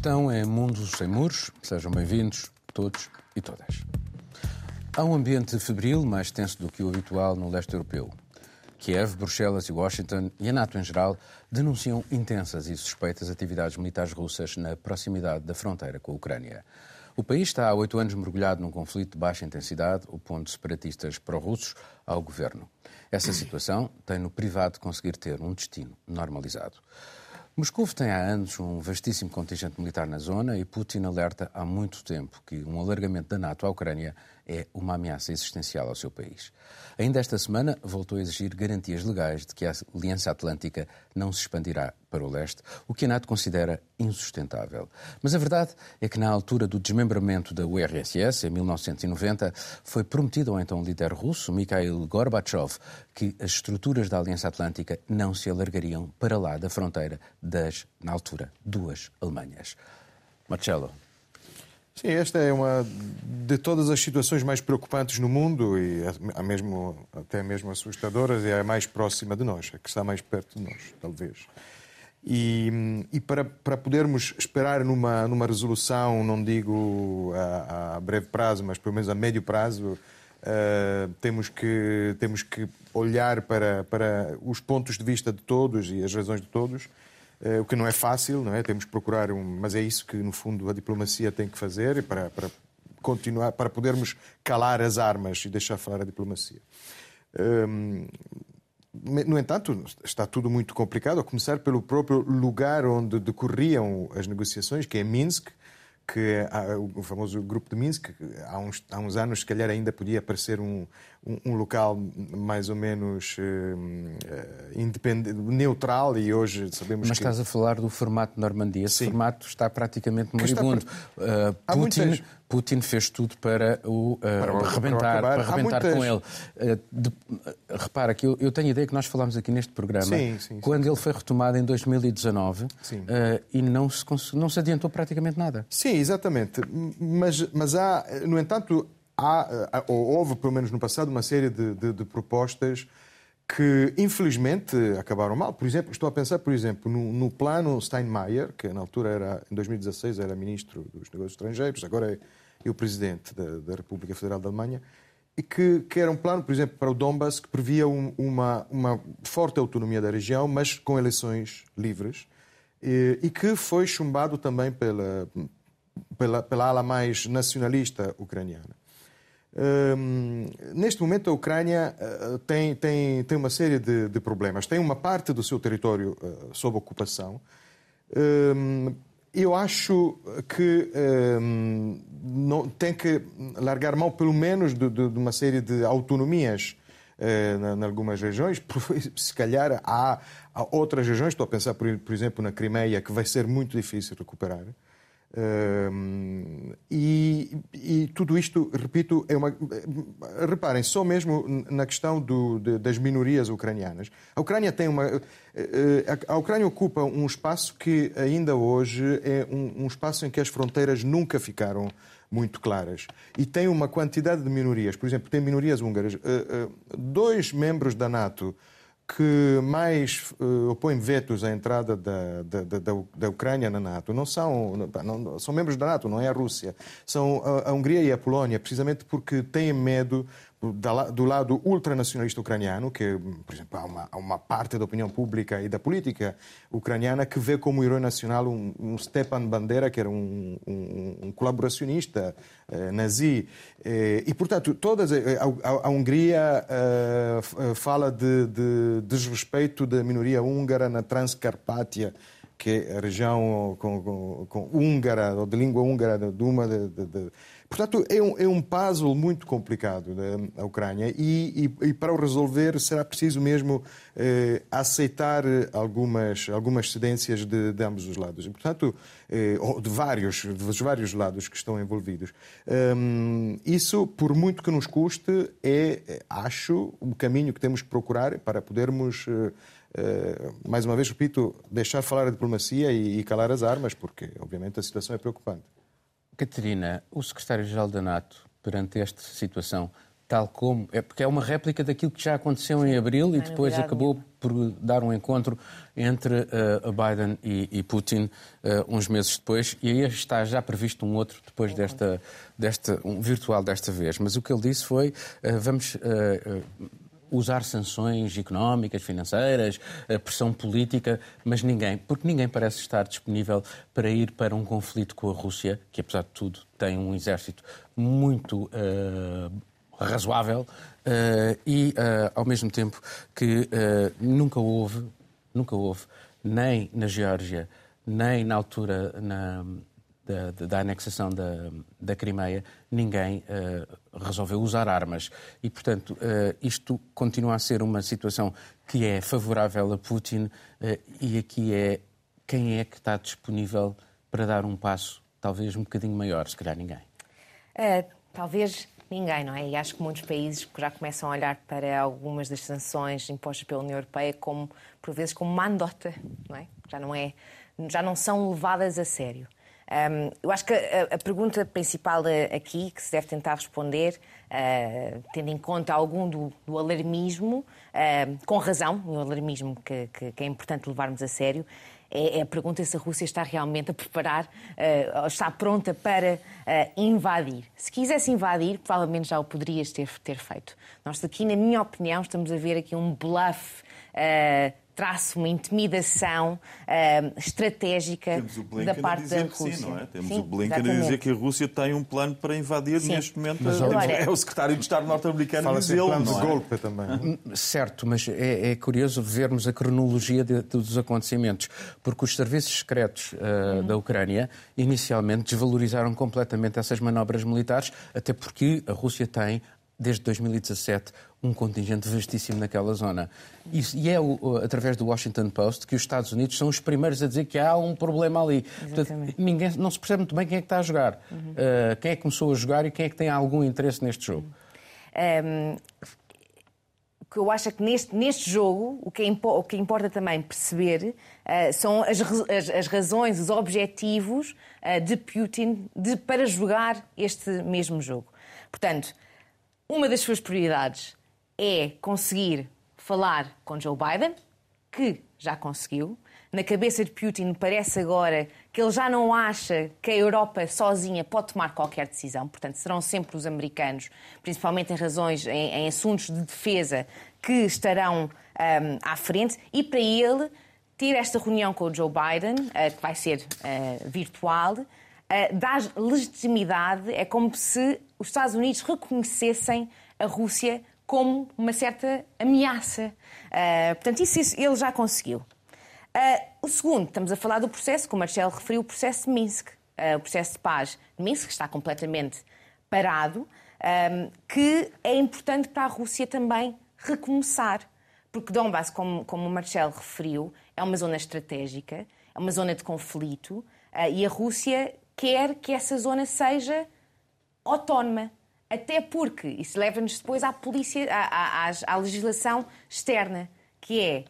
Estão em Mundos Sem Muros, sejam bem-vindos todos e todas. Há um ambiente febril mais tenso do que o habitual no leste europeu. Kiev, Bruxelas e Washington, e a NATO em geral, denunciam intensas e suspeitas atividades militares russas na proximidade da fronteira com a Ucrânia. O país está há oito anos mergulhado num conflito de baixa intensidade, opondo separatistas pró-russos ao governo. Essa situação tem no privado de conseguir ter um destino normalizado. Moscou tem há anos um vastíssimo contingente militar na zona e Putin alerta há muito tempo que um alargamento da NATO à Ucrânia é uma ameaça existencial ao seu país. Ainda esta semana voltou a exigir garantias legais de que a Aliança Atlântica não se expandirá para o leste, o que a NATO considera insustentável. Mas a verdade é que na altura do desmembramento da URSS, em 1990, foi prometido ao então líder russo, Mikhail Gorbachev, que as estruturas da Aliança Atlântica não se alargariam para lá da fronteira das, na altura, duas Alemanhas. Marcelo, Sim, esta é uma de todas as situações mais preocupantes no mundo e a mesmo, até mesmo assustadoras, é a mais próxima de nós, a que está mais perto de nós, talvez. E, e para, para podermos esperar numa, numa resolução, não digo a, a breve prazo, mas pelo menos a médio prazo, uh, temos, que, temos que olhar para, para os pontos de vista de todos e as razões de todos o que não é fácil, não é? Temos que procurar um, mas é isso que no fundo a diplomacia tem que fazer para, para continuar, para podermos calar as armas e deixar falar a diplomacia. Um, no entanto, está tudo muito complicado, a começar pelo próprio lugar onde decorriam as negociações, que é Minsk, que o famoso grupo de Minsk, há uns, há uns anos, se calhar, ainda podia parecer um, um, um local mais ou menos uh, independente, neutral e hoje sabemos Mas que... estás a falar do formato de Normandia. Esse Sim. formato está praticamente moribundo. Está... Uh, Putin. Putin fez tudo para o uh, para, rebentar, para, para rebentar muitas... com ele. Uh, de, repara que eu, eu, tenho a ideia que nós falámos aqui neste programa sim, sim, quando ele foi retomado em 2019 e não se, não se adiantou praticamente nada. Sim, exatamente. Mas, mas há, no entanto, há, ou houve, pelo menos no passado, uma série de, de, de, propostas que, infelizmente, acabaram mal. Por exemplo, estou a pensar, por exemplo, no, no, plano Steinmeier, que na altura era, em 2016, era ministro dos Negócios Estrangeiros, agora é, é o presidente da, da, República Federal da Alemanha, e que, que, era um plano, por exemplo, para o Donbass, que previa um, uma, uma forte autonomia da região, mas com eleições livres, e, e que foi chumbado também pela, pela, pela ala mais nacionalista ucraniana neste momento, a Ucrânia uh, tem, tem, tem uma série de, de, problemas. Tem uma parte do seu território uh, sob ocupação. Eu acho que não, tem que largar mão, pelo menos, de, de, de uma série de autonomias uh, em algumas regiões. Se calhar há, há, outras regiões, estou a pensar, por, por exemplo, na Crimeia, que vai ser muito difícil recuperar. Uh, e, e, tudo isto, repito, é uma. Reparem, só mesmo na questão do, de, das minorias ucranianas. A Ucrânia tem uma. Uh, a Ucrânia ocupa um espaço que ainda hoje é um, um, espaço em que as fronteiras nunca ficaram muito claras. E tem uma quantidade de minorias. Por exemplo, tem minorias húngaras. Uh, dois membros da NATO que mais uh, opõem vetos à entrada da, da, da, da, Ucrânia na NATO não são, não, são membros da NATO, não é a Rússia. São a, a Hungria e a Polónia, precisamente porque têm medo do lado ultranacionalista ucraniano, que, por exemplo, há uma, há uma, parte da opinião pública e da política ucraniana que vê como herói nacional um, um Stepan Bandera, que era um, um, um colaboracionista eh, nazi. Eh, e, portanto, todas, eh, a, a, Hungria eh, fala de, de, desrespeito da minoria húngara na Transcarpátia, que é a região com, com, com húngara, ou de língua húngara, de uma de, de Portanto, é um, é um puzzle muito complicado da Ucrânia e, e, e, para o resolver será preciso mesmo eh, aceitar algumas, algumas cedências de, de ambos os lados. E, portanto, eh, de vários, dos vários lados que estão envolvidos. Um, isso, por muito que nos custe, é, acho, o caminho que temos que procurar para podermos. Eh, eh mais uma vez, repito, deixar falar a diplomacia e, e calar as armas, porque, obviamente, a situação é preocupante. Catarina, o secretário-geral da NATO, perante esta situação, tal como. É porque é uma réplica daquilo que já aconteceu em abril e depois acabou por dar um encontro entre uh, Biden e, e Putin uh, uns meses depois, e aí está já previsto um outro depois desta, desta um virtual desta vez. Mas o que ele disse foi: uh, vamos usar sanções económicas, financeiras, pressão política, mas ninguém, porque ninguém parece estar disponível para ir para um conflito com a Rússia, que apesar de tudo tem um exército muito uh, razoável uh, e, uh, ao mesmo tempo, que nunca houve, nunca houve, nem na Geórgia, nem na altura na, da, da, anexação da, da Crimeia, ninguém resolveu usar armas. E, portanto, isto continua a ser uma situação que é favorável a Putin e aqui é quem é que está disponível para dar um passo talvez um bocadinho maior, se calhar ninguém. Talvez Ninguém, não é? E acho que muitos países já começam a olhar para algumas das sanções impostas pela União Europeia como, por vezes, como uma não é? Já não, é, já não são levadas a sério. Um, eu acho que a, a, pergunta principal aqui, que se deve tentar responder, uh, tendo em conta algum do, do alarmismo, uh, com razão, o alarmismo que, que, que é importante levarmos a sério, é, é a pergunta se a Rússia está realmente a preparar, uh, está pronta para uh, invadir. Se quisesse invadir, provavelmente já o poderias ter, ter feito. Nós aqui, na minha opinião, estamos a ver aqui um bluff uh, traço uma intimidação uh, estratégica da parte da Rússia. Sim, não é? Temos sim, o Blinken exatamente. a dizer que a Rússia tem um plano para invadir sim. neste momento. Mas, olha, é o secretário de Estado norte-americano a dizer plano de é? golpe também. Hum, certo, mas é, é, curioso vermos a cronologia de, dos acontecimentos, porque os serviços secretos uh, uhum. da Ucrânia inicialmente desvalorizaram completamente essas manobras militares, até porque a Rússia tem desde 2017, um contingente vastíssimo naquela zona. e é o, através do Washington Post que os Estados Unidos são os primeiros a dizer que há um problema ali. Portanto, ninguém, não se percebe muito bem quem é que está a jogar, uhum. uh, quem é que começou a jogar e quem é que tem algum interesse neste jogo. Um, o que eu acho é que neste, neste jogo o que, é impo, o que importa também perceber uh, são as, as, as, razões, os objetivos uh, de Putin de, para jogar este mesmo jogo. Portanto, uma das suas prioridades é conseguir falar com Joe Biden, que já conseguiu. Na cabeça de Putin parece agora que ele já não acha que a Europa sozinha pode tomar qualquer decisão, portanto serão sempre os americanos, principalmente em razões, em, em assuntos de defesa, que estarão um, à frente. E para ele ter esta reunião com o Joe Biden, uh, que vai ser uh, virtual, uh, dá legitimidade, é como se os Estados Unidos reconhecessem a Rússia como uma certa ameaça. Uh, portanto, isso, isso, ele já conseguiu. Uh, o segundo, estamos a falar do processo, como o Marcelo referiu, o processo de Minsk, uh, o processo de paz de Minsk, que está completamente parado, que é importante para a Rússia também recomeçar. Porque Donbass, como, como o Marcelo referiu, é uma zona estratégica, é uma zona de conflito, e a Rússia quer que essa zona seja autónoma. Até porque isso leva-nos depois à polícia, à, à, à, legislação externa, que é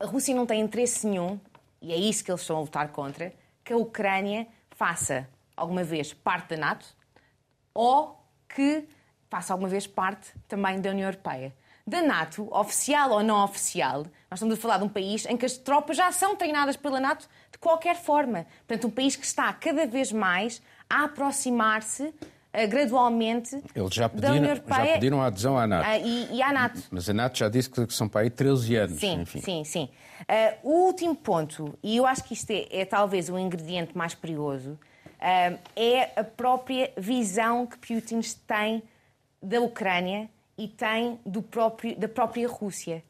a Rússia não tem interesse nenhum, e é isso que eles estão a lutar contra, que a Ucrânia faça alguma vez parte da NATO ou que faça alguma vez parte também da União Europeia. Da NATO, oficial ou não oficial, nós estamos a falar de um país em que as tropas já são treinadas pela NATO qualquer forma. Portanto, um país que está cada vez mais a aproximar-se uh, gradualmente Eles já pediram. Já pediram a adesão à NATO. Uh, e, e, à NATO. Mas a NATO já disse que são para aí 13 anos. Sim, enfim. sim, sim. Uh, o último ponto, e eu acho que isto é, é talvez o ingrediente mais perigoso, é a própria visão que Putin tem da Ucrânia e tem do próprio, da própria Rússia.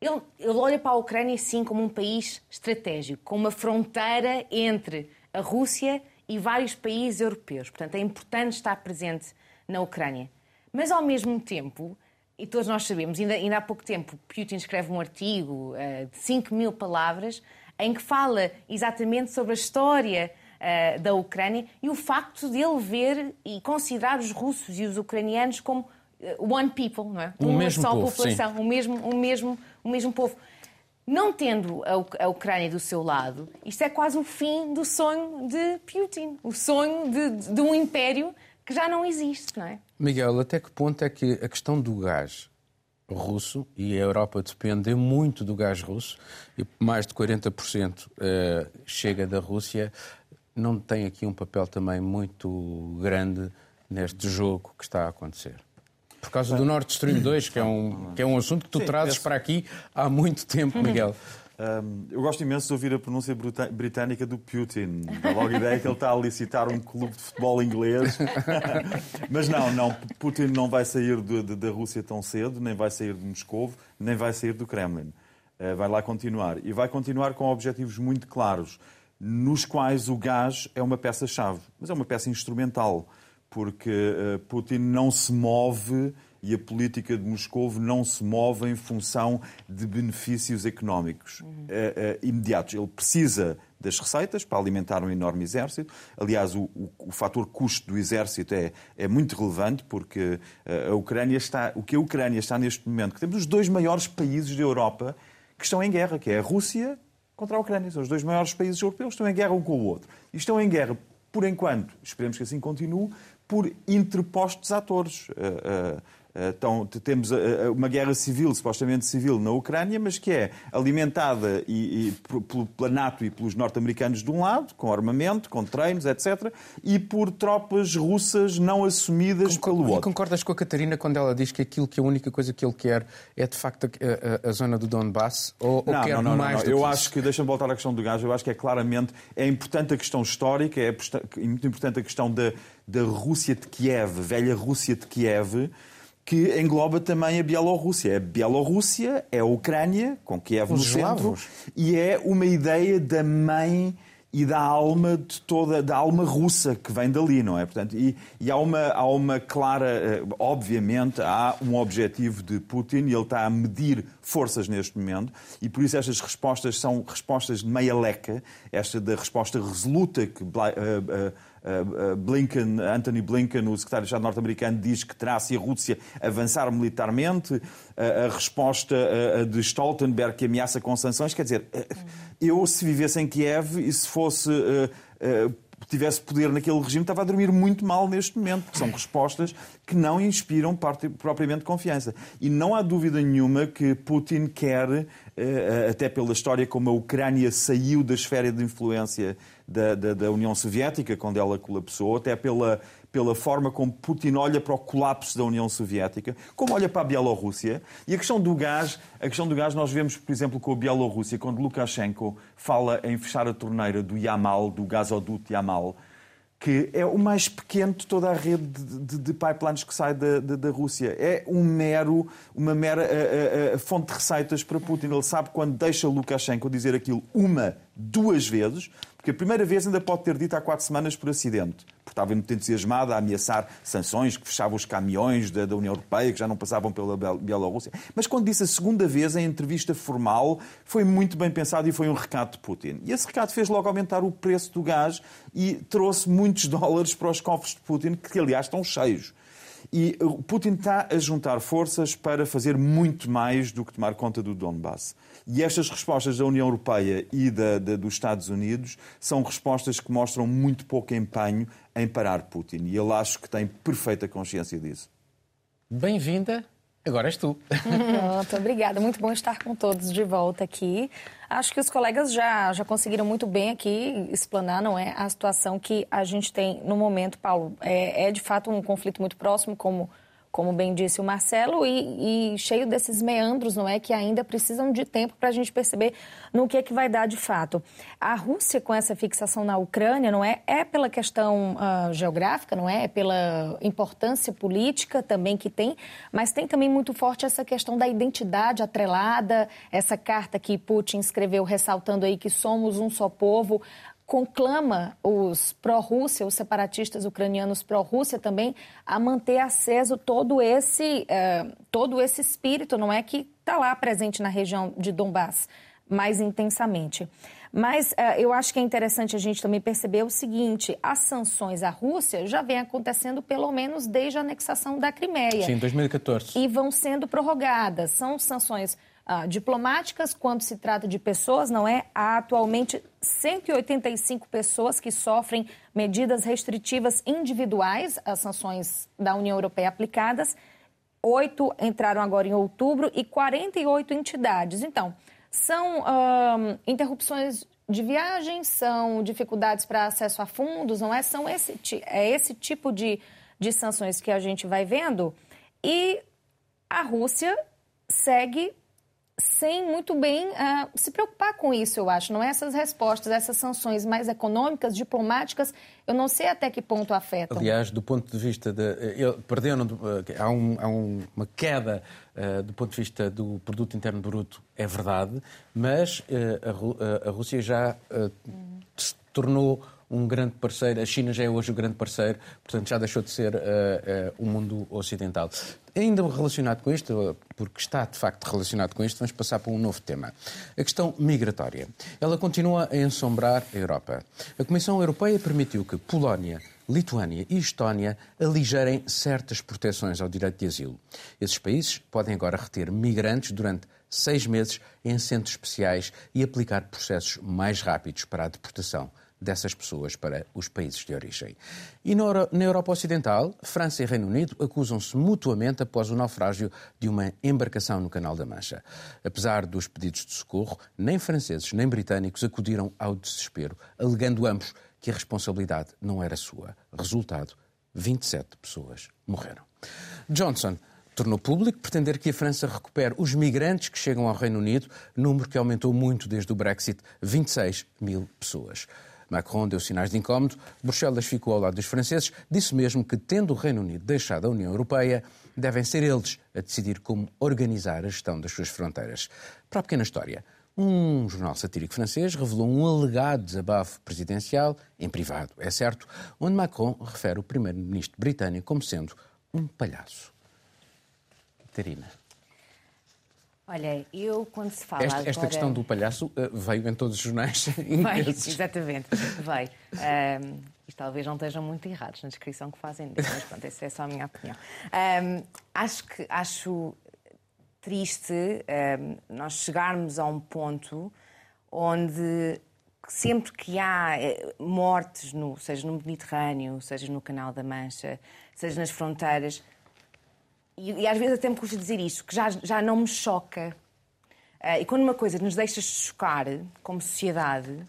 Ele, ele olha para a Ucrânia, sim, como um país estratégico, com uma fronteira entre a Rússia e vários países europeus. Portanto, é importante estar presente na Ucrânia. Mas, ao mesmo tempo, e todos nós sabemos, ainda, ainda há pouco tempo, Putin escreve um artigo uh, de 5 mil palavras em que fala exatamente sobre a história uh, da Ucrânia e o facto de ele ver e considerar os russos e os ucranianos como one people, não é? Um Uma mesmo só povo, população, sim. o mesmo, o mesmo, o mesmo povo. Não tendo a Ucrânia do seu lado, isto é quase o fim do sonho de Putin, o sonho de, de um império que já não existe, não é? Miguel, até que ponto é que a questão do gás russo, e a Europa depende muito do gás russo, e mais de 40% eh, chega da Rússia, não tem aqui um papel também muito grande neste jogo que está a acontecer? Por causa do Nord Stream 2, que é um, que é um assunto que tu Sim, trazes para aqui há muito tempo, Miguel. Um, eu gosto imenso de ouvir a pronúncia britânica do Putin. Dá logo a ideia que ele está a licitar um clube de futebol inglês. Mas não, não. Putin não vai sair de, de, da Rússia tão cedo, nem vai sair de Moscou, nem vai sair do Kremlin. Uh, vai lá continuar. E vai continuar com objetivos muito claros, nos quais o gás é uma peça-chave. Mas é uma peça instrumental, porque uh, Putin não se move e a política de Moscou não se move em função de benefícios económicos uhum. uh, uh, imediatos. Ele precisa das receitas para alimentar um enorme exército. Aliás, o, o, o fator custo do exército é, é muito relevante porque a Ucrânia está, o que a Ucrânia está neste momento, que temos os dois maiores países da Europa que estão em guerra, que é a Rússia contra a Ucrânia. São os dois maiores países europeus, estão em guerra um com o outro. E estão em guerra, por enquanto, esperemos que assim continue, por interpostos atores. Uh, então, temos uma guerra civil, supostamente civil, na Ucrânia, mas que é alimentada e, e, pela NATO e pelos norte-americanos de um lado, com armamento, com treinos, etc., e por tropas russas não assumidas Concordo, pelo outro. E concordas com a Catarina quando ela diz que aquilo que a única coisa que ele quer é, de facto, a, a, a zona do Donbass? Ou, não, ou quer não, não, mais não, Eu acho que, deixa-me voltar à questão do gás, eu acho que é claramente, é importante a questão histórica, é muito importante a questão da, da Rússia de Kiev, velha Rússia de Kiev, que engloba também a Bielorrússia. A Bielorrússia é a Ucrânia, com Kiev Os no centro, e é uma ideia da mãe e da alma de toda da alma russa que vem dali, não é? Portanto, e, e há uma há uma clara, eh, obviamente há um objetivo de Putin e ele está a medir forças neste momento e por isso estas respostas são respostas de meia leca, esta da resposta resoluta que uh, uh, Blinken, Anthony Blinken, o secretário de Estado norte-americano, diz que terá, se a Rússia avançar militarmente, a resposta de Stoltenberg, que ameaça com sanções. Quer dizer, eu, se vivesse em Kiev e se fosse tivesse poder naquele regime, estava a dormir muito mal neste momento, são respostas que não inspiram propriamente confiança. E não há dúvida nenhuma que Putin quer, até pela história como a Ucrânia saiu da esfera de influência da, da, da, União Soviética, quando ela colapsou, até pela, pela forma como Putin olha para o colapso da União Soviética, como olha para a Bielorrússia. E a questão do gás, a questão do gás nós vemos, por exemplo, com a Bielorrússia, quando Lukashenko fala em fechar a torneira do Yamal, do gasoduto Yamal, que é o mais pequeno de toda a rede de, de, de pipelines que sai da, da, da, Rússia. É um mero, uma mera a, a, a fonte de receitas para Putin. Ele sabe quando deixa Lukashenko dizer aquilo uma, duas vezes, porque a primeira vez ainda pode ter dito há quatro semanas por acidente, porque estava muito entusiasmado a ameaçar sanções que fechavam os caminhões da, da União Europeia, que já não passavam pela Bielorrússia. Mas quando disse a segunda vez, em entrevista formal, foi muito bem pensado e foi um recado de Putin. E esse recado fez logo aumentar o preço do gás e trouxe muitos dólares para os cofres de Putin, que aliás estão cheios. E Putin está a juntar forças para fazer muito mais do que tomar conta do Donbass. E estas respostas da União Europeia e da, da, dos Estados Unidos são respostas que mostram muito pouco empenho em parar Putin. E ele acho que tem perfeita consciência disso. Bem-vinda. Agora és tu. Pronto, obrigada. Muito bom estar com todos de volta aqui. Acho que os colegas já, já conseguiram muito bem aqui explanar, não é, a situação que a gente tem no momento, Paulo. É, é de fato um conflito muito próximo, como como bem disse o Marcelo, e, e, cheio desses meandros, não é, que ainda precisam de tempo para a gente perceber no que é que vai dar de fato. A Rússia, com essa fixação na Ucrânia, não é, é pela questão uh, geográfica, não é, é pela importância política também que tem, mas tem também muito forte essa questão da identidade atrelada, essa carta que Putin escreveu ressaltando aí que somos um só povo, conclama os pró-Rússia, os separatistas ucranianos pró-Rússia também, a manter aceso todo esse, uh, todo esse espírito, não é, que está lá presente na região de Donbass mais intensamente. Mas uh, eu acho que é interessante a gente também perceber o seguinte: as sanções à Rússia já vêm acontecendo pelo menos desde a anexação da Crimeia. Sim, 2014. E vão sendo prorrogadas. São sanções ah, diplomáticas, quando se trata de pessoas, não é? Há atualmente 185 pessoas que sofrem medidas restritivas individuais, as sanções da União Europeia aplicadas. Oito entraram agora em outubro e 48 entidades. Então, são interrupções de viagem, são dificuldades para acesso a fundos, não é? São esse, é esse tipo de, de sanções que a gente vai vendo. E a Rússia segue sem muito bem uh, se preocupar com isso, eu acho. Não é essas respostas, essas sanções mais econômicas, diplomáticas, eu não sei até que ponto afetam. Aliás, do ponto de vista de. Eh, perderam. Eh, há, um, há uma queda uh, do ponto de vista do produto interno bruto, é verdade, mas uh, a, a, Rússia já se tornou um grande parceiro, a China já é hoje o grande parceiro, portanto já deixou de ser uh, uh, o mundo ocidental. Ainda relacionado com isto, porque está de facto relacionado com isto, vamos passar para um novo tema. A questão migratória. Ela continua a ensombrar a Europa. A Comissão Europeia permitiu que Polónia, Lituânia e Estónia aligerem certas proteções ao direito de asilo. Esses países podem agora reter migrantes durante seis meses em centros especiais e aplicar processos mais rápidos para a deportação dessas pessoas para os países de origem. E na Europa Ocidental, França e Reino Unido acusam-se mutuamente após o naufrágio de uma embarcação no Canal da Mancha. Apesar dos pedidos de socorro, nem franceses nem britânicos acudiram ao desespero, alegando ambos que a responsabilidade não era sua. Resultado: 27 pessoas morreram. Johnson tornou público pretender que a França recupere os migrantes que chegam ao Reino Unido, número que aumentou muito desde o Brexit 26 mil pessoas. Macron deu sinais de incómodo, Bruxelas ficou ao lado dos franceses, disse mesmo que, tendo o Reino Unido deixado a União Europeia, devem ser eles a decidir como organizar a gestão das suas fronteiras. Para a pequena história, um jornal satírico francês revelou um alegado desabafo presidencial, em privado, é certo, onde Macron refere o primeiro-ministro britânico como sendo um palhaço. Catarina. Olha, eu quando se fala. Esta, agora... esta questão do palhaço uh, veio em todos os jornais. Veio, exatamente, veio. Um, isto talvez não estejam muito errados na descrição que fazem disso, mas pronto, essa é só a minha opinião. Um, acho que acho triste um, nós chegarmos a um ponto onde sempre que há eh, mortes, no, seja no Mediterrâneo, seja no Canal da Mancha, seja nas fronteiras, e, e, às vezes até me custa dizer isto, que já, já não me choca. Uh, e quando uma coisa nos deixa chocar como sociedade, uh,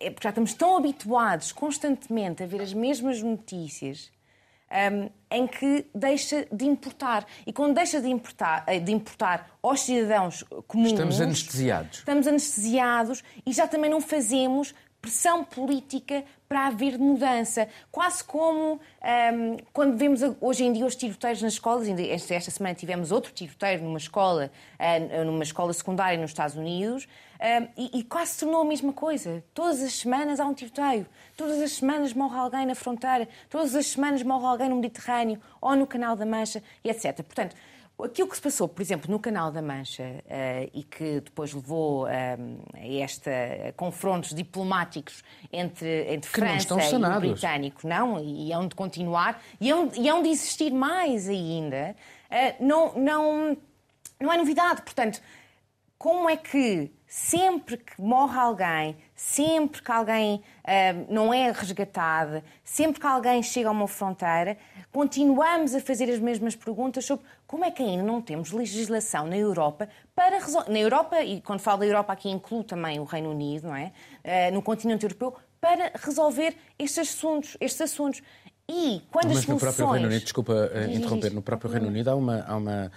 é porque já estamos tão habituados constantemente a ver as mesmas notícias um, em que deixa de importar. E quando deixa de importar, eh, de importar aos cidadãos comuns. Estamos anestesiados. Estamos anestesiados e já também não fazemos pressão política para haver mudança. Quase como um, quando vemos hoje em dia os tiroteiros nas escolas, esta semana tivemos outro tiroteio numa escola, uh, numa escola secundária nos Estados Unidos, um, e, e, quase se tornou a mesma coisa. Todas as semanas há um tiroteio, todas as semanas morre alguém na fronteira, todas as semanas morre alguém no Mediterrâneo ou no Canal da Mancha, etc. Portanto, Aquilo que se passou, por exemplo, no Canal da Mancha uh, e que depois levou uh, a esta a confrontos diplomáticos entre, entre França e o britânico, não, e hão de continuar, e hão, e hão de existir mais ainda, uh, não, não, não é novidade. Portanto, como é que sempre que morre alguém, sempre que alguém uh, não é resgatado, sempre que alguém chega a uma fronteira, continuamos a fazer as mesmas perguntas sobre como é que ainda não temos legislação na Europa para resolver. Na Europa, e quando falo da Europa aqui incluo também o Reino Unido, não é? Uh, no continente europeu, para resolver estes assuntos. Estes assuntos. E quando Mas as soluções... no próprio Reino Unido, desculpa uh, interromper, no próprio Reino Unido há uma, há uma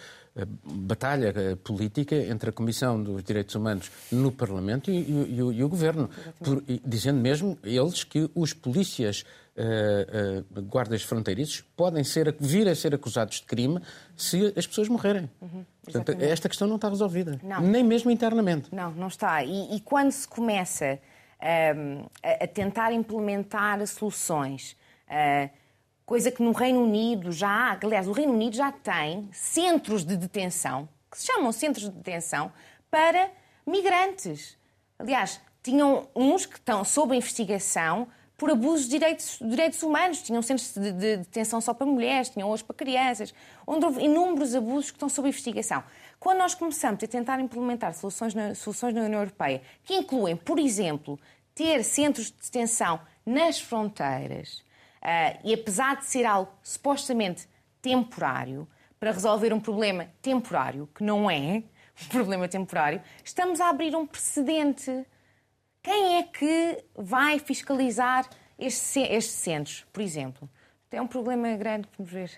batalha eh, política entre a Comissão dos Direitos Humanos no Parlamento e, e, e, e o Governo, por, dizendo mesmo eles que os polícias Uh, uh, guardas fronteiriços podem ser, vir a ser acusados de crime se as pessoas morrerem. Uhum, Portanto, esta questão não está resolvida, não. nem mesmo internamente. Não, não está. E, e quando se começa uh, a, tentar implementar soluções coisa que no Reino Unido já há, aliás, o Reino Unido já tem centros de detenção, que se chamam centros de detenção, para migrantes. Aliás, tinham uns que estão sob investigação por abusos de direitos, direitos humanos. Tinham centros de, de detenção só para mulheres, tinham hoje para crianças, onde houve inúmeros abusos que estão sob investigação. Quando nós começamos a tentar implementar soluções na, soluções na União Europeia, que incluem, por exemplo, ter centros de detenção nas fronteiras, uh, e apesar de ser algo supostamente temporário, para resolver um problema temporário, que não é um problema temporário, estamos a abrir um precedente. Quem é que vai fiscalizar estes, centros, por exemplo? É um problema grande, por ver.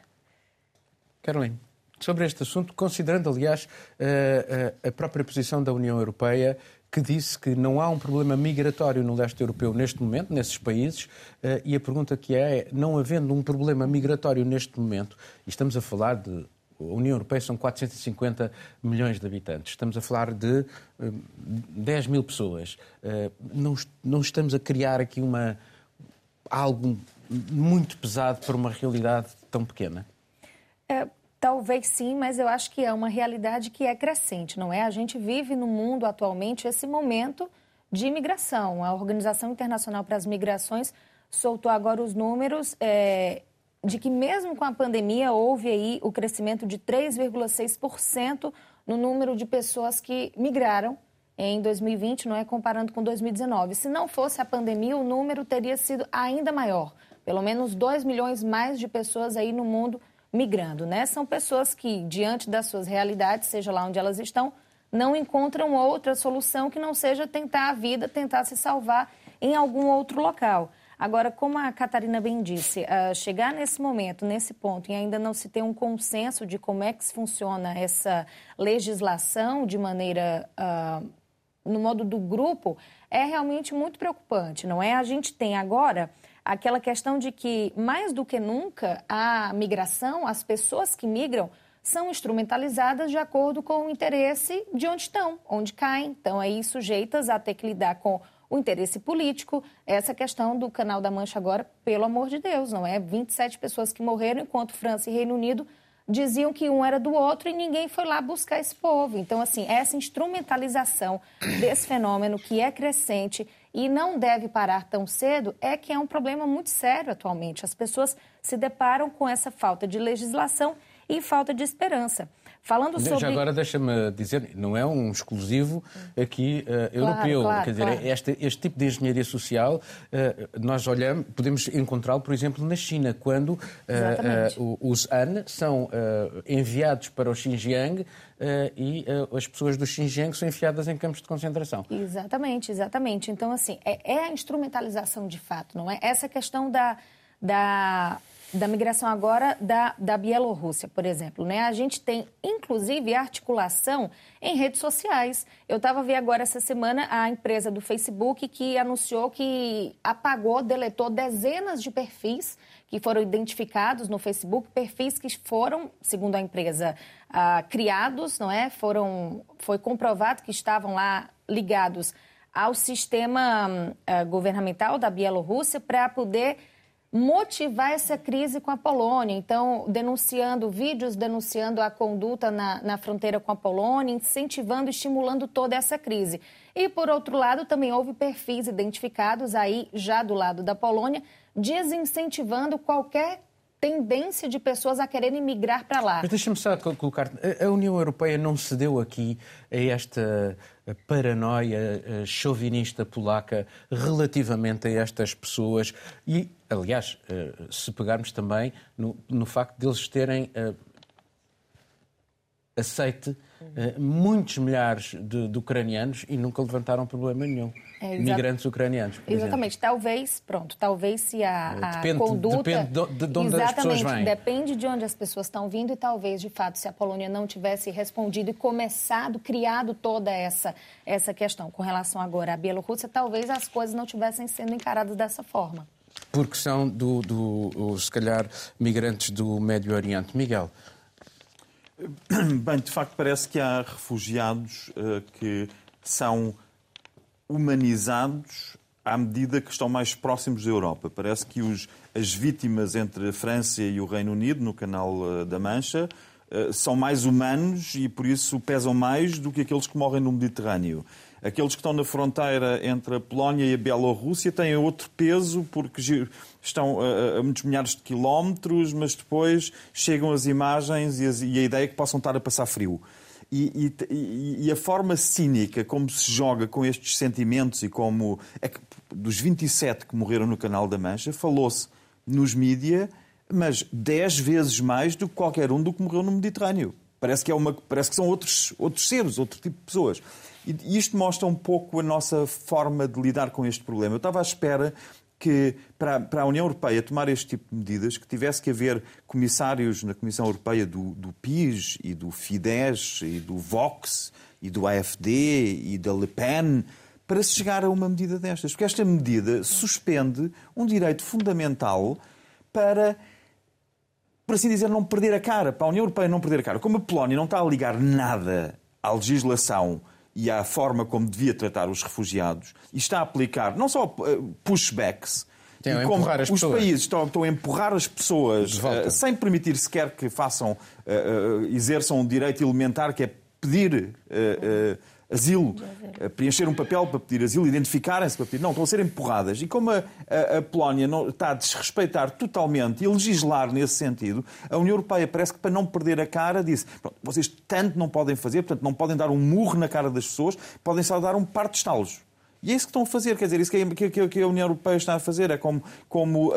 Caroline, sobre este assunto, considerando, aliás, eh, eh, a própria posição da União Europeia que disse que não há um problema migratório no leste europeu neste momento, nesses países, eh, e a pergunta que é, não havendo um problema migratório neste momento, e estamos a falar de a União Europeia são 450 milhões de habitantes. Estamos a falar de 10 mil pessoas. Não, não estamos a criar aqui uma, algo muito pesado para uma realidade tão pequena? É, Talvez sim, mas eu acho que é uma realidade que é crescente, não é? A gente vive no mundo atualmente esse momento de imigração. A Organização Internacional para as Migrações soltou agora os números é, de que mesmo com a pandemia houve aí o crescimento de 3,6% no número de pessoas que migraram em 2020, não é comparando com 2019. Se não fosse a pandemia, o número teria sido ainda maior. Pelo menos 2 milhões mais de pessoas aí no mundo migrando, né? São pessoas que, diante das suas realidades, seja lá onde elas estão, não encontram outra solução que não seja tentar a vida, tentar se salvar em algum outro local. Agora, como a Catarina bem disse, uh, chegar nesse momento, nesse ponto, e ainda não se ter um consenso de como é que funciona essa legislação de maneira uh, no modo do grupo, é realmente muito preocupante, não é? A gente tem agora aquela questão de que, mais do que nunca, a migração, as pessoas que migram, são instrumentalizadas de acordo com o interesse de onde estão, onde caem. Estão aí sujeitas a ter que lidar com o interesse político. Essa questão do Canal da Mancha agora, pelo amor de Deus, não é? 27 pessoas que morreram, enquanto França e Reino Unido diziam que um era do outro e ninguém foi lá buscar esse povo. Então, assim, essa instrumentalização desse fenômeno que é crescente e não deve parar tão cedo, é que é um problema muito sério atualmente. As pessoas se deparam com essa falta de legislação e falta de esperança. Falando sobre... Já agora deixa-me dizer, não é um exclusivo aqui uh, europeu. Claro, Quer dizer, claro. este, este, tipo de engenharia social, uh, nós olhamos, podemos encontrá-lo, por exemplo, na China, quando uh, os AN são enviados para o Xinjiang e as pessoas do Xinjiang são enfiadas em campos de concentração. Exatamente, exatamente. Então, assim, é, é a instrumentalização de fato, não é? Essa questão da, da da migração agora da, da Bielorrússia, por exemplo. Né? A gente tem, inclusive, articulação em redes sociais. Eu estava vendo agora essa semana a empresa do Facebook que anunciou que apagou, deletou dezenas de perfis que foram identificados no Facebook, perfis que foram, segundo a empresa, ah, criados, não é? Foram, foi comprovado que estavam lá ligados ao sistema ah, governamental da Bielorrússia para poder motivar essa crise com a Polônia. Então, denunciando vídeos, denunciando a conduta na, na fronteira com a Polônia, incentivando, estimulando toda essa crise. E, por outro lado, também houve perfis identificados aí, já do lado da Polônia, desincentivando qualquer tendência de pessoas a quererem migrar para lá. Mas deixa-me só colocar, a União Europeia não cedeu aqui a esta paranoia chauvinista polaca relativamente a estas pessoas. E, aliás, eh, se pegarmos também no, no facto de eles terem eh, aceite uh, muitos milhares de, de, ucranianos e nunca levantaram problema nenhum. É, Migrantes ucranianos, Exatamente. Exemplo. Talvez, pronto, talvez se a, a depende, conduta... Depende de, de onde as pessoas vêm. depende de onde as pessoas estão vindo e talvez, de fato, se a Polônia não tivesse respondido e começado, criado toda essa, essa questão com relação agora à Bielorrússia, talvez as coisas não tivessem sendo encaradas dessa forma. Porque são, do, do, se calhar, migrantes do Médio Oriente. Miguel, Bem, de facto, parece que há refugiados uh, que são humanizados à medida que estão mais próximos da Europa. Parece que os, as vítimas entre a França e o Reino Unido, no Canal uh, da Mancha, uh, são mais humanos e, por isso, pesam mais do que aqueles que morrem no Mediterrâneo. Aqueles que estão na fronteira entre a Polónia e a Bielorrússia têm outro peso porque estão a, muitos milhares de quilómetros, mas depois chegam as imagens e a ideia é que possam estar a passar frio. E, e, e, a forma cínica como se joga com estes sentimentos e como é que, dos 27 que morreram no Canal da Mancha, falou-se nos mídia, mas 10 vezes mais do que qualquer um do que morreu no Mediterrâneo. Parece que, é uma, parece que são outros, outros seres, outro tipo de pessoas. E isto mostra um pouco a nossa forma de lidar com este problema. Eu estava à espera que para, para a União Europeia tomar este tipo de medidas, que tivesse que haver comissários na Comissão Europeia do, do PIS e do Fidesz e do Vox e do AFD e da Le Pen para se chegar a uma medida destas. Porque esta medida suspende um direito fundamental para, por assim dizer, não perder a cara, para a União Europeia não perder a cara. Como a Polónia não está a ligar nada à legislação e à forma como devia tratar os refugiados e está a aplicar não só eh, pushbacks, e como os pessoas. países estão, estão, a empurrar as pessoas uh, sem permitir sequer que façam, uh, uh, exerçam um direito elementar que é pedir asilo, preencher um papel para pedir asilo, identificarem-se para pedir. Não, estão a ser empurradas. E como a, a, a, Polónia não, está a desrespeitar totalmente e legislar nesse sentido, a União Europeia parece que para não perder a cara disse vocês tanto não podem fazer, portanto não podem dar um murro na cara das pessoas, podem só dar um par de estalos. E é isso que estão a fazer, quer dizer, isso que, que, que a União Europeia está a fazer é como, como uh,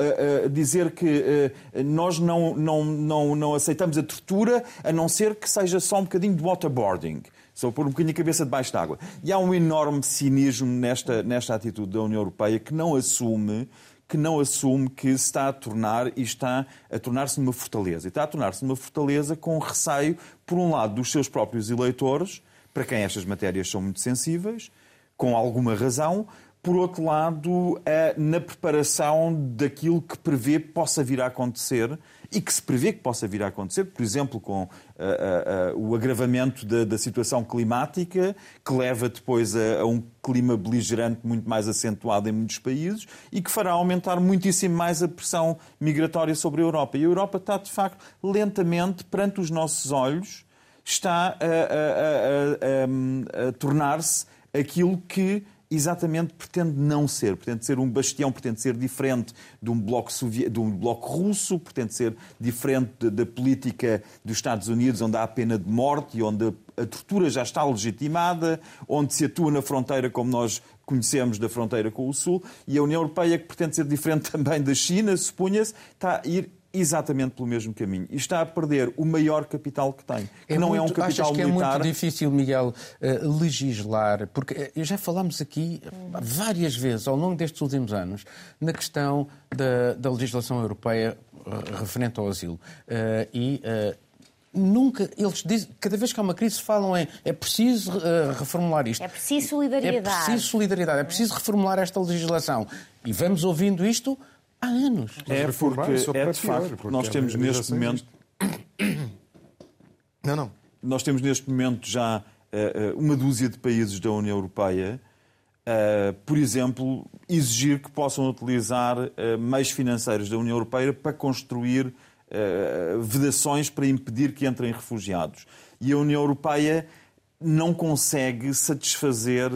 uh, dizer que uh, nós não, não, não, não aceitamos a tortura a não ser que seja só um bocadinho de waterboarding. Só pôr um bocadinho a cabeça debaixo d'água. E há um enorme cinismo nesta, nesta atitude da União Europeia que não assume que não assume que se está a tornar e está a tornar-se numa fortaleza. E está a tornar-se numa fortaleza com receio, por um lado, dos seus próprios eleitores, para quem estas matérias são muito sensíveis, com alguma razão, por outro lado, na preparação daquilo que prevê possa vir a acontecer e que se prevê que possa vir a acontecer, por exemplo, com uh, uh, uh, o agravamento da, da, situação climática, que leva depois a, a, um clima beligerante muito mais acentuado em muitos países e que fará aumentar muitíssimo mais a pressão migratória sobre a Europa. E a Europa está, de facto, lentamente, perante os nossos olhos, está a, a tornar-se aquilo que exatamente pretende não ser. Pretende ser um bastião, pretende ser diferente de um bloco, sovi... de um bloco russo, pretende ser diferente da política dos Estados Unidos, onde há a pena de morte e onde a tortura já está legitimada, onde se atua na fronteira como nós conhecemos da fronteira com o Sul, e a União Europeia, que pretende ser diferente também da China, supunha-se, está a ir exatamente pelo mesmo caminho. E está a perder o maior capital que tem, que é não muito, é um capital achas que militar. é muito difícil, Miguel, eh, legislar, porque eh, já falámos aqui várias vezes ao longo destes últimos anos na questão da, da legislação europeia eh, referente ao asilo. E nunca eles dizem, cada vez que há uma crise falam em é preciso uh, reformular isto. É preciso solidariedade. É preciso solidariedade é preciso reformular esta legislação. E vamos ouvindo isto há anos. É porque, é de facto, porque nós temos neste momento... Não, não. Nós temos neste momento já uh, uma dúzia de países da União Europeia, uh, por exemplo, exigir que possam utilizar uh, meios financeiros da União Europeia para construir vedações para impedir que entrem refugiados. E a União Europeia não consegue satisfazer,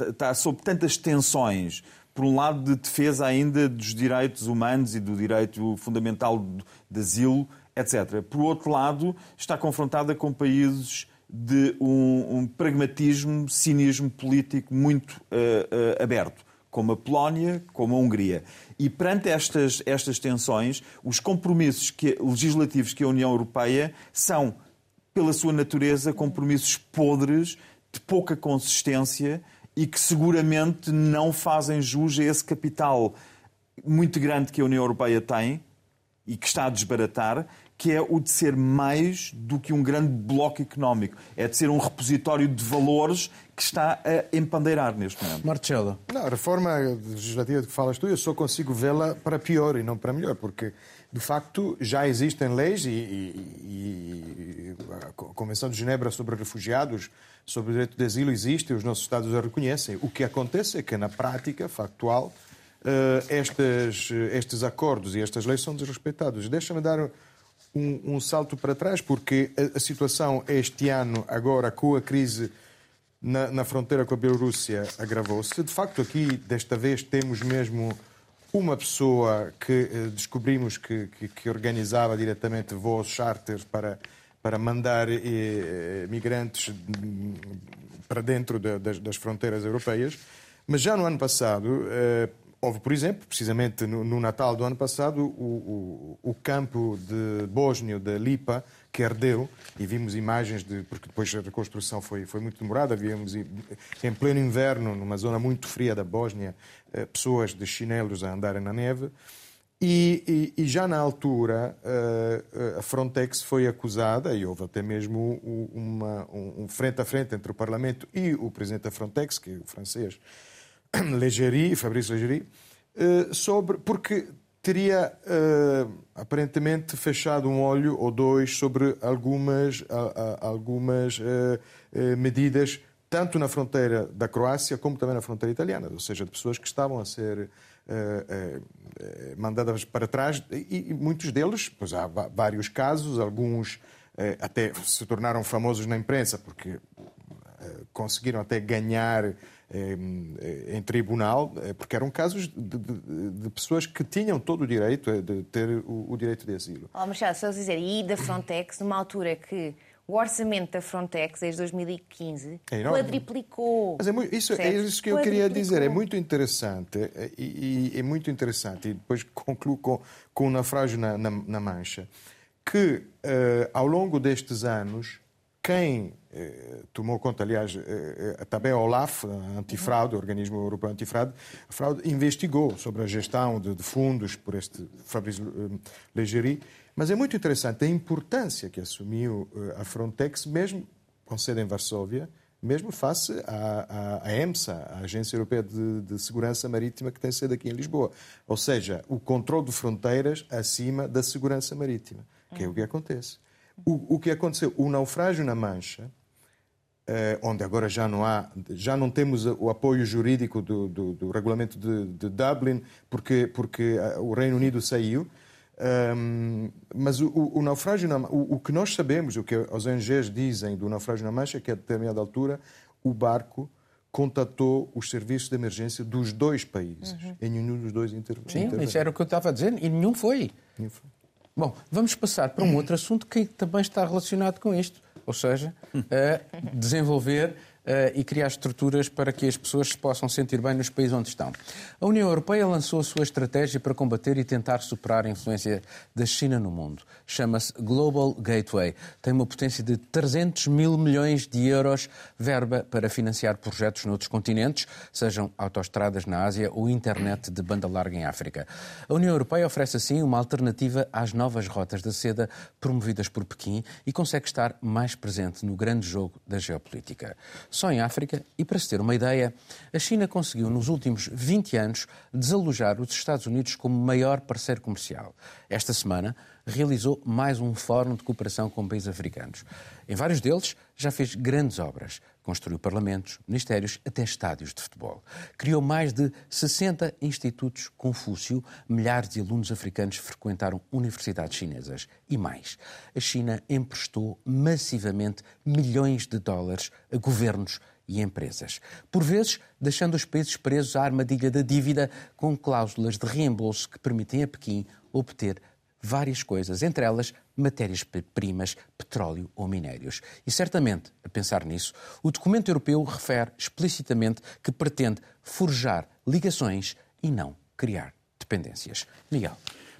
está sob tantas tensões por um lado, de defesa ainda dos direitos humanos e do direito fundamental de asilo, etc. Por outro lado, está confrontada com países de um, um pragmatismo, cinismo político muito uh, uh, aberto, como a Polónia, como a Hungria. E perante estas, estas tensões, os compromissos que, legislativos que a União Europeia são, pela sua natureza, compromissos podres, de pouca consistência e que seguramente não fazem jus a esse capital muito grande que a União Europeia tem e que está a desbaratar, que é o de ser mais do que um grande bloco económico. É de ser um repositório de valores que está a empandeirar neste momento. Marcelo. Não, a reforma legislativa de que falas tu, eu só consigo vê-la para pior e não para melhor, porque de facto já existem leis e, e, e a Convenção de Genebra sobre refugiados sobre o direito de asilo existe, os nossos Estados a reconhecem. O que acontece é que, na prática factual, eh, estes, estes acordos e estas leis são desrespeitados. Deixa-me dar um, um, salto para trás, porque a, a, situação este ano, agora com a crise na, na fronteira com a Bielorrússia agravou-se. De facto, aqui, desta vez, temos mesmo uma pessoa que eh, descobrimos que, que, que, organizava diretamente voos charters para, para mandar eh, migrantes hum, para dentro de, das, das, fronteiras europeias. Mas já no ano passado, eh, houve, por exemplo, precisamente no, no, Natal do ano passado, o, o, o campo de Bósnio, de Lipa, que ardeu e vimos imagens de porque depois a reconstrução foi foi muito demorada víamos em pleno inverno numa zona muito fria da Bósnia eh, pessoas de chinelos a andarem na neve e, e, e já na altura uh, a Frontex foi acusada e houve até mesmo uma, um frente a frente entre o Parlamento e o presidente da Frontex que é o francês Leggeri Fabrice Leggeri uh, sobre porque teria uh, aparentemente fechado um olho ou dois sobre algumas, uh, algumas uh, medidas, tanto na fronteira da Croácia como também na fronteira italiana, ou seja, de pessoas que estavam a ser mandadas para trás e, e, muitos deles, pois há vários casos, alguns até se tornaram famosos na imprensa porque conseguiram até ganhar em tribunal, eh, porque eram casos de, de, de, pessoas que tinham todo o direito eh, de ter o, o direito de asilo. Oh, Machado, só dizer, e da Frontex, numa altura que o orçamento da Frontex, desde 2015, é quadriplicou. Mas é muito, isso, é isso que eu queria dizer. É muito interessante eh, e, e é muito interessante, e depois concluo com, com um naufrágio na, na, na Mancha, que uh, ao longo destes anos quem eh, tomou conta, aliás, eh, eh, também a OLAF, Antifraude, o Organismo Europeu Antifraude, fraude investigou sobre a gestão de, fundos por este Fabrício eh, Leggeri, mas é muito interessante a importância que assumiu eh, a Frontex, mesmo com sede em Varsóvia, mesmo face à, à, à EMSA, a Agência Europeia de, de, Segurança Marítima, que tem sede aqui em Lisboa. Ou seja, o controle de fronteiras acima da segurança marítima, que é o que acontece. O, o que aconteceu? O naufrágio na Mancha, eh, onde agora já não há, já não temos o apoio jurídico do, do, do regulamento de, de, Dublin, porque, porque eh, o Reino Unido saiu. Um, mas o, o, o naufrágio, na, o, o, que nós sabemos, o que os ONGs dizem do naufrágio na Mancha, é que a determinada altura o barco contatou os serviços de emergência dos dois países. Uhum. E nenhum dos dois interveio. Sim, isso era o que eu estava dizer, e nenhum foi. Nenhum foi. Bom, vamos passar para um outro assunto que também está relacionado com isto, ou seja, a desenvolver e criar estruturas para que as pessoas se possam sentir bem nos países onde estão. A União Europeia lançou a sua estratégia para combater e tentar superar a influência da China no mundo. Chama-se Global Gateway. Tem uma potência de 300 mil milhões de euros, verba para financiar projetos noutros continentes, sejam autoestradas na Ásia ou internet de banda larga em África. A União Europeia oferece assim uma alternativa às novas rotas da seda promovidas por Pequim e consegue estar mais presente no grande jogo da geopolítica só em África, e para se ter uma ideia, a China conseguiu nos últimos 20 anos desalojar os Estados Unidos como maior parceiro comercial. Esta semana realizou mais um fórum de cooperação com países africanos. Em vários deles já fez grandes obras. Construiu parlamentos, ministérios, até estádios de futebol. Criou mais de 60 institutos Confúcio. Milhares de alunos africanos frequentaram universidades chinesas. E mais, a China emprestou massivamente milhões de dólares a governos e empresas. Por vezes, deixando os países presos à armadilha da dívida com cláusulas de reembolso que permitem a Pequim obter várias coisas, entre elas matérias-primas, petróleo ou minérios. E certamente, a pensar nisso, o documento europeu refere explicitamente que pretende forjar ligações e não criar dependências. Miguel.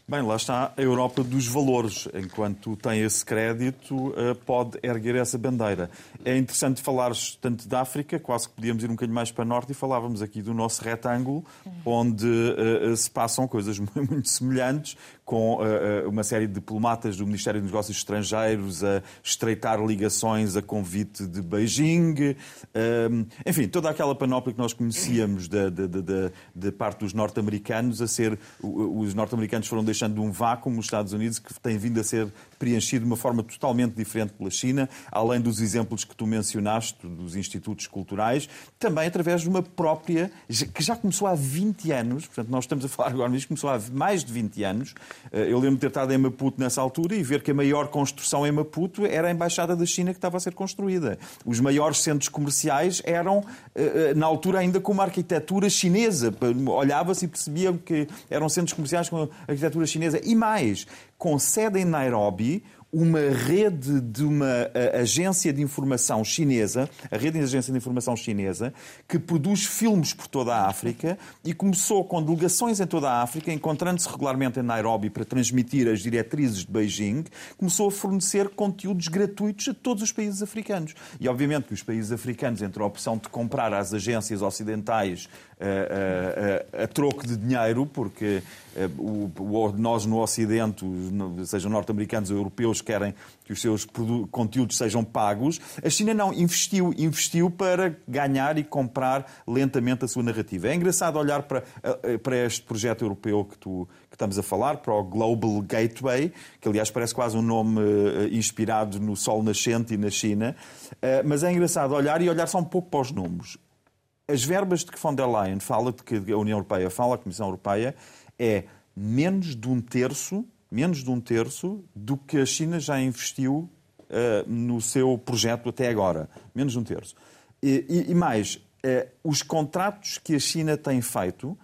Bem, lá está a Europa dos valores. Enquanto tem esse crédito, eh, pode erguer essa bandeira. É interessante falar tanto da África, quase que podíamos ir um bocadinho mais para norte e falávamos aqui do nosso retângulo, onde uh, se passam coisas muito semelhantes, com uh, uma série de diplomatas do Ministério dos Negócios Estrangeiros a estreitar ligações a convite de Beijing. Uh, enfim, toda aquela panóplia que nós conhecíamos da, da, da, da parte dos norte-americanos a ser. Os norte-americanos foram deixando um vácuo nos Estados Unidos que tem vindo a ser preenchido de uma forma totalmente diferente pela China, além dos exemplos que tu mencionaste, dos institutos culturais, também através de uma própria, que já começou há 20 anos, portanto, nós estamos a falar agora nisto, começou há mais de 20 anos, Eh, eu lembro de ter estado em Maputo nessa altura e ver que a maior construção em Maputo era a Embaixada da China que estava a ser construída. Os maiores centros comerciais eram, eh, na altura, ainda com uma arquitetura chinesa. Olhava-se e percebia que eram centros comerciais com arquitetura chinesa. E mais, com sede em Nairobi, uma rede de uma agência de informação chinesa, a rede de agência de informação chinesa, que produz filmes por toda a África e começou com delegações em toda a África, encontrando-se regularmente em Nairobi para transmitir as diretrizes de Beijing, começou a fornecer conteúdos gratuitos a todos os países africanos. E obviamente que os países africanos, entre a opção de comprar às agências ocidentais a, a, a, troco de dinheiro, porque eh, o, o, nós no Ocidente, sejam norte-americanos ou europeus, querem que os seus conteúdos sejam pagos. A China não, investiu, investiu para ganhar e comprar lentamente a sua narrativa. É engraçado olhar para, eh, para este projeto europeu que, tu, que estamos a falar, para o Global Gateway, que aliás parece quase um nome eh, inspirado no Sol Nascente e na China, mas é engraçado olhar e olhar só um pouco para os números as verbas de que von der Leyen fala, de que a União Europeia fala, a Comissão Europeia, é menos de um terço, menos de um terço do que a China já investiu uh, no seu projeto até agora. Menos de um terço. E, e, e mais, uh, os contratos que a China tem feito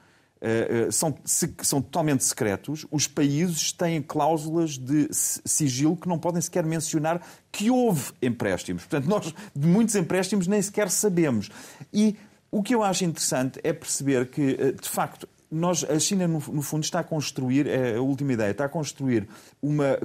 Uh, são, se, são totalmente secretos. Os países têm cláusulas de sigilo que não podem sequer mencionar que houve empréstimos. Portanto, nós de muitos empréstimos nem sequer sabemos. E o que eu acho interessante é perceber que, eh, de facto, nós, a China, no, fundo, está a construir, é a última ideia, está a construir uma,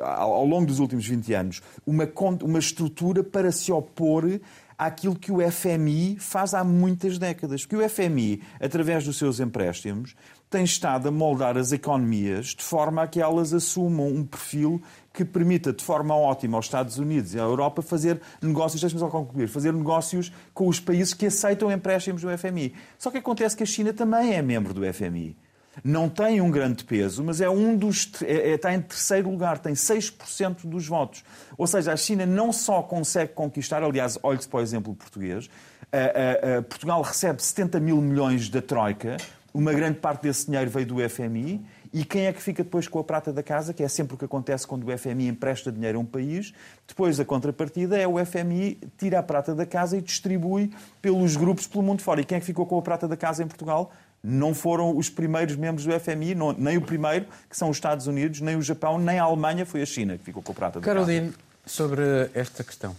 ao longo dos últimos 20 anos, uma, uma estrutura para se opor àquilo que o FMI faz há muitas décadas. Porque o FMI, através dos seus empréstimos, tem estado a moldar as economias de forma a que elas assumam um perfil que permita de forma ótima aos Estados Unidos e à Europa fazer negócios, deixe-me só concluir, fazer negócios com os países que aceitam empréstimos do FMI. Só que acontece que a China também é membro do FMI. Não tem um grande peso, mas é um dos. É, é está em terceiro lugar, tem 6% dos votos. Ou seja, a China não só consegue conquistar, aliás, olhe-se para o exemplo português, a, a, a Portugal recebe 70 mil milhões da Troika, uma grande parte desse dinheiro veio do FMI e quem é que fica depois com a prata da casa, que é sempre o que acontece quando o FMI empresta dinheiro a um país. Depois a contrapartida é o FMI tira a prata da casa e distribui pelos grupos pelo mundo fora. E quem é que ficou com a prata da casa em Portugal? Não foram os primeiros membros do FMI, não, nem o primeiro, que são os Estados Unidos, nem o Japão, nem a Alemanha, foi a China que ficou com a prata Caroline, casa. Caroline, sobre esta questão.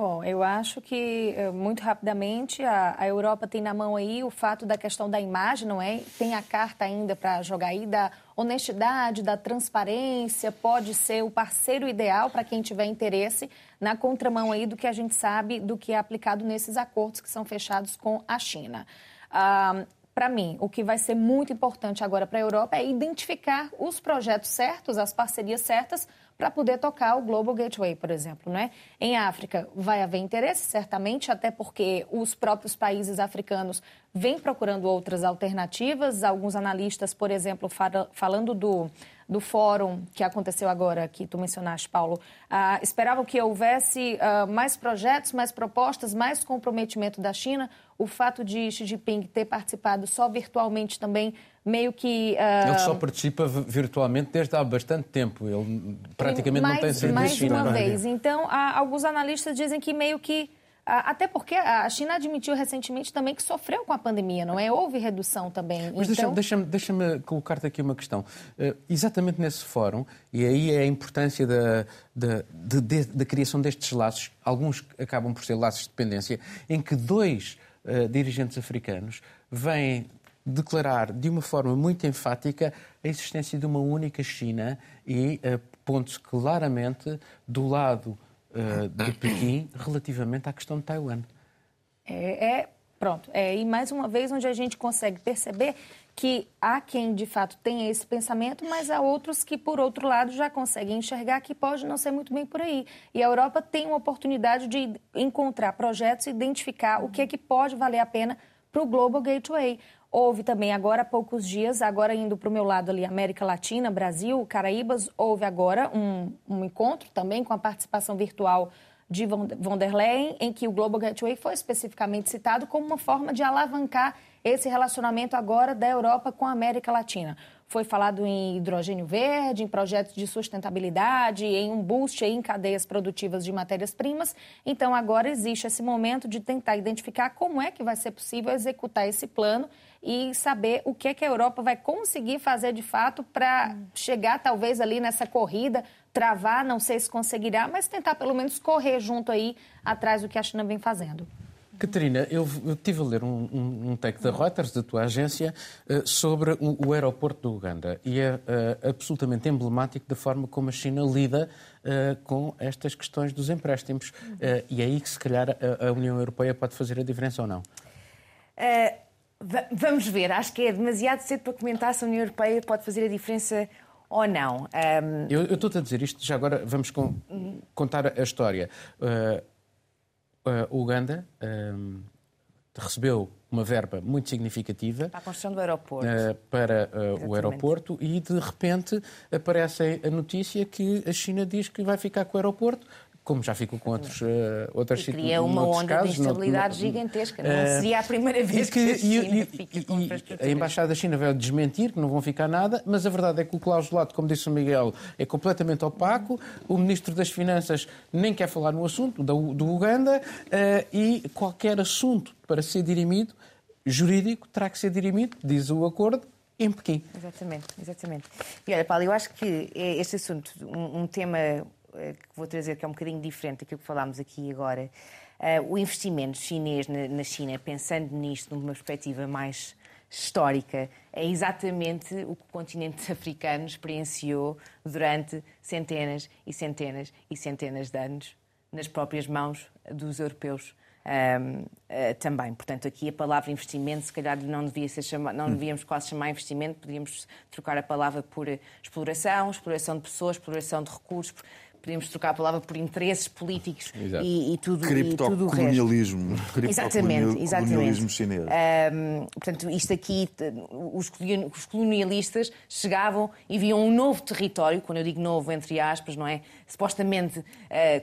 Bom, eu acho que, eh, muito rapidamente, a, a, Europa tem na mão aí o fato da questão da imagem, não é? Tem a carta ainda para jogar aí da honestidade, da transparência, pode ser o parceiro ideal para quem tiver interesse na contramão aí do que a gente sabe do que é aplicado nesses acordos que são fechados com a China. Ah, para mim, o que vai ser muito importante agora para a Europa é identificar os projetos certos, as parcerias certas para poder tocar o Global Gateway, por exemplo. Né? Em África vai haver interesse, certamente, até porque os próprios países africanos vêm procurando outras alternativas. Alguns analistas, por exemplo, falando do do fórum que aconteceu agora, que tu mencionaste, Paulo, ah, esperavam que houvesse ah, mais projetos, mais propostas, mais comprometimento da China. O fato de Xi Jinping ter participado só virtualmente também meio que. Uh... Ele só participa virtualmente desde há bastante tempo. Ele praticamente mais, não tem serviço. Mais de uma vez. Então, alguns analistas dizem que meio que até porque a China admitiu recentemente também que sofreu com a pandemia, não é? Houve redução também. Mas então... deixa-me deixa deixa colocar-te aqui uma questão. Uh, exatamente nesse fórum, e aí é a importância da, da, de, de, da criação destes laços, alguns acabam por ser laços de dependência, em que dois uh, dirigentes africanos vêm declarar de uma forma muito enfática a existência de uma única China e uh, ponto-se claramente do lado uh, de Pequim relativamente à questão de Taiwan. É, é, pronto. É, e mais uma vez onde a gente consegue perceber que há quem de fato tenha esse pensamento, mas há outros que, por outro lado, já conseguem enxergar que pode não ser muito bem por aí. E a Europa tem uma oportunidade de encontrar projetos e identificar o que é que pode valer a pena para o Global Gateway. Houve também agora há poucos dias, agora indo para o meu lado ali, América Latina, Brasil, Caraíbas, houve agora um, um encontro também com a participação virtual de von der Leyen, em que o Global Gateway foi especificamente citado como uma forma de alavancar esse relacionamento agora da Europa com a América Latina. foi falado em hidrogênio verde, em projetos de sustentabilidade, em um boost em cadeias produtivas de matérias-primas. Então, agora existe esse momento de tentar identificar como é que vai ser possível executar esse plano e saber o que, é que a Europa vai conseguir fazer de fato para chegar, talvez, ali nessa corrida, travar, não sei se conseguirá, mas tentar pelo menos correr junto aí atrás do que a China vem fazendo. Catarina, eu, eu tive a ler um, um, um take da Reuters, da tua agência, uh, sobre o, o, aeroporto do Uganda e é uh, absolutamente emblemático da forma como a China lida uh, com estas questões dos empréstimos. e é aí que, se calhar, a, a, União Europeia pode fazer a diferença ou não? vamos ver. Acho que é demasiado cedo para comentar se a União Europeia pode fazer a diferença ou não. Um... Eu, eu estou-te a dizer isto, já agora vamos com, contar a história. Uh, uh, Uganda um, recebeu uma verba muito significativa para a construção do aeroporto. Uh, para uh, o aeroporto e de repente aparece a notícia que a China diz que vai ficar com o aeroporto como já ficou com outros, uh, outras situações. Cria uma onda casos, de instabilidade no, no, gigantesca. Não uh, seria a primeira vez que, que, a China fica com e, A Embaixada da China vai desmentir que não vão ficar nada, mas a verdade é que o clausulado, como disse o Miguel, é completamente opaco. O Ministro das Finanças nem quer falar no assunto do, do Uganda uh, e qualquer assunto para ser dirimido, jurídico, terá que ser dirimido, diz o acordo, em Pequim. Exatamente, exatamente. E olha, Paulo, eu acho que este assunto, um, um tema que vou trazer, que é um bocadinho diferente daquilo que falámos aqui agora. Uh, o investimento chinês na, na, China, pensando nisto numa perspectiva mais histórica, é exatamente o que o continente africano experienciou durante centenas e centenas e centenas de anos nas próprias mãos dos europeus. Uh, eh, também. Portanto, aqui a palavra investimento, se calhar não, devia ser chama... não hum. devíamos quase chamar investimento, podíamos trocar a palavra por exploração, exploração de pessoas, exploração de recursos, podemos trocar a palavra por interesses políticos e, e, tudo, e tudo o resto. Exatamente, exatamente. Colonialismo chinês. Um, portanto, isto aqui, os colonialistas chegavam e viam um novo território, quando eu digo novo, entre aspas, não é? Supostamente uh,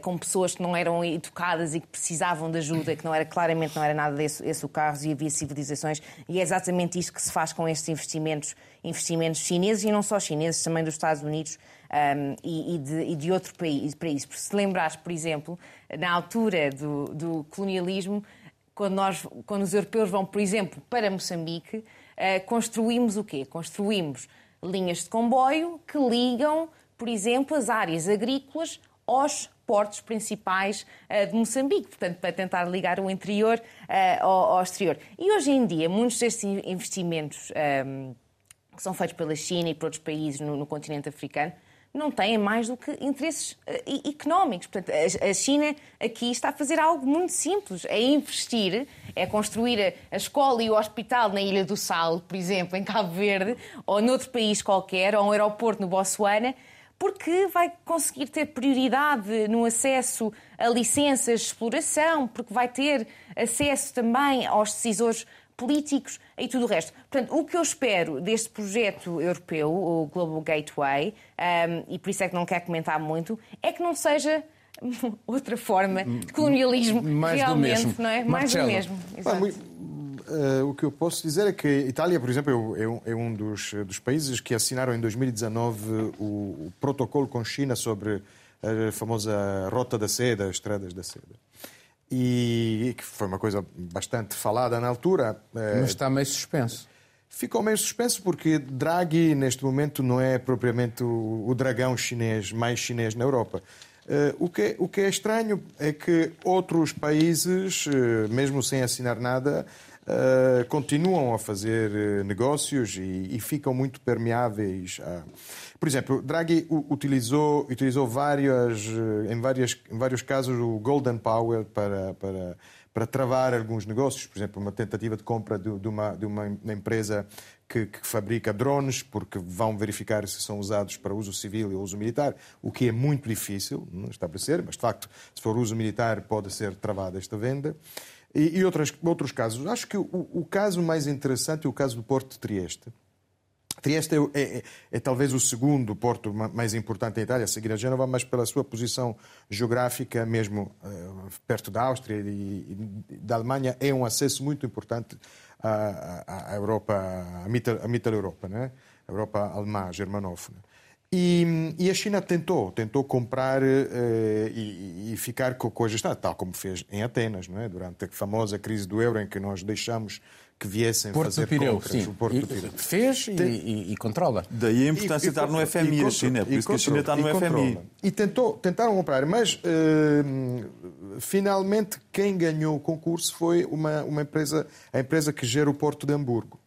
com pessoas que não eram educadas e que precisavam de ajuda, que não era claramente não era nada desse, o carro e havia civilizações, e é exatamente isto que se faz com estes investimentos, investimentos chineses e não só chineses, também dos Estados Unidos um, e, e, de, e, de, outro país, país. Se lembrares, por exemplo, na altura do, do colonialismo, quando, nós, quando os europeus vão, por exemplo, para Moçambique, uh, construímos o quê? Construímos linhas de comboio que ligam, por exemplo, as áreas agrícolas aos portos principais uh, de Moçambique, portanto, para tentar ligar o interior uh, ao, ao, exterior. E hoje em dia, muitos destes investimentos um, que são feitos pela China e por outros países no, no continente africano não têm mais do que interesses uh, económicos. Portanto, a, China aqui está a fazer algo muito simples, é investir, é construir a, escola e o hospital na Ilha do Sal, por exemplo, em Cabo Verde, ou noutro país qualquer, ou um aeroporto no Botsuana, porque vai conseguir ter prioridade no acesso a licenças de exploração, porque vai ter acesso também aos decisores políticos e tudo o resto. Portanto, o que eu espero deste projeto europeu, o Global Gateway, um, e por isso é que não quero comentar muito, é que não seja outra forma de colonialismo Mais realmente, não é? Mais do mesmo. Exato. Uh, o que eu posso dizer é que a Itália, por exemplo, é, é um dos, dos, países que assinaram em 2019 o, o, protocolo com China sobre a famosa Rota da Seda, as Estradas da Seda e que foi uma coisa bastante falada na altura. Eh, Mas está meio suspenso. Ficou meio suspenso porque Draghi, neste momento, não é propriamente o, dragão chinês, mais chinês na Europa. Uh, o, que, o que é estranho é que outros países, uh, mesmo sem assinar nada, uh, continuam a fazer negócios e, e, ficam muito permeáveis a por exemplo, Draghi utilizou, utilizou várias, eh, em, várias, em vários casos o Golden Power para, para, para travar alguns negócios. Por exemplo, uma tentativa de compra de, de, uma, de uma empresa que, que, fabrica drones, porque vão verificar se são usados para uso civil e uso militar, o que é muito difícil estabelecer, mas de facto, se for uso militar, pode ser travada esta venda. E, e outras, outros casos. Acho que o, o caso mais interessante é o caso do Porto de Trieste Trieste é, é, é, talvez o segundo porto mais importante da Itália, a seguir a Gênova, mas pela sua posição geográfica, mesmo uh, perto da Áustria e, e, da Alemanha, é um acesso muito importante à, à, à Europa, à Mittel-Europa. Né? Europa alemã, germanófona. E, e, a China tentou, tentou comprar uh, e, e, ficar com coisas, tal como fez em Atenas, não é? durante a famosa crise do euro, em que nós deixamos que viessem Porto fazer Pireu, compras. Sim. O Porto do Pireu. Fez Tem... e, e, controla. Daí a importância de estar no FMI a China, por isso que a China está no FMI. E tentou, tentaram comprar, mas uh, finalmente quem ganhou o concurso foi uma, uma empresa, a empresa que gera o Porto de Hamburgo,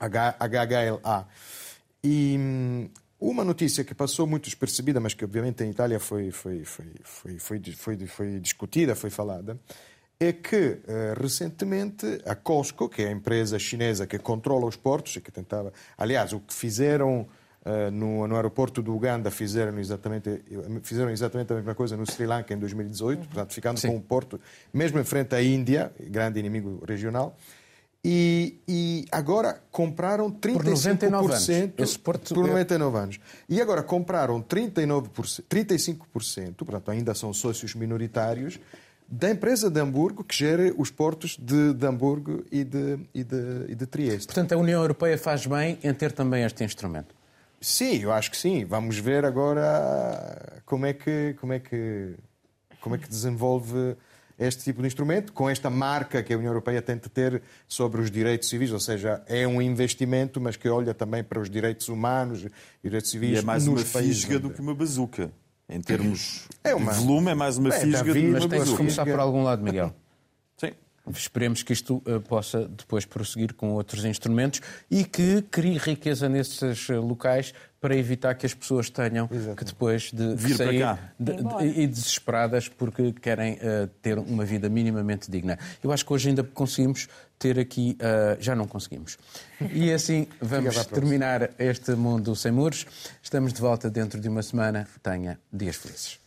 HHLA. E uma notícia que passou muito despercebida, mas que obviamente em Itália foi, foi, foi, foi, foi, foi, foi discutida, foi falada, é que recentemente a Costco, que é a empresa chinesa que controla os portos e que tentava. Aliás, o que fizeram no, no aeroporto do Uganda fizeram exatamente, fizeram exatamente a mesma coisa no Sri Lanka em 2018, portanto, ficando Sim. com um porto, mesmo em frente à Índia, grande inimigo regional. E, e, agora compraram 35%. Por 99 anos. Esse porto por 99 é... anos. E agora compraram 39%, 35%, portanto ainda são sócios minoritários, da empresa de Hamburgo que gera os portos de, de Hamburgo e de, e, de, e de Trieste. Portanto, a União Europeia faz bem em ter também este instrumento. Sim, eu acho que sim. Vamos ver agora como é que, como é que, como é que desenvolve este tipo de instrumento, com esta marca que a União Europeia tenta ter sobre os direitos civis, ou seja, é um investimento, mas que olha também para os direitos humanos e direitos civis. E é mais uma fisga do que uma bazuca. Em termos é uma... de volume, é mais uma é, fisga do que uma bazuca. Mas começar por algum lado, Miguel. Esperemos que isto uh, possa depois prosseguir com outros instrumentos e que crie riqueza nesses uh, locais para evitar que as pessoas tenham Exatamente. que depois de, Vir sair de, de, e desesperadas porque querem uh, ter uma vida minimamente digna. Eu acho que hoje ainda conseguimos ter aqui, já não conseguimos. E assim vamos terminar este Mundo Sem Muros. Estamos de volta dentro de uma semana. Tenha dias felizes.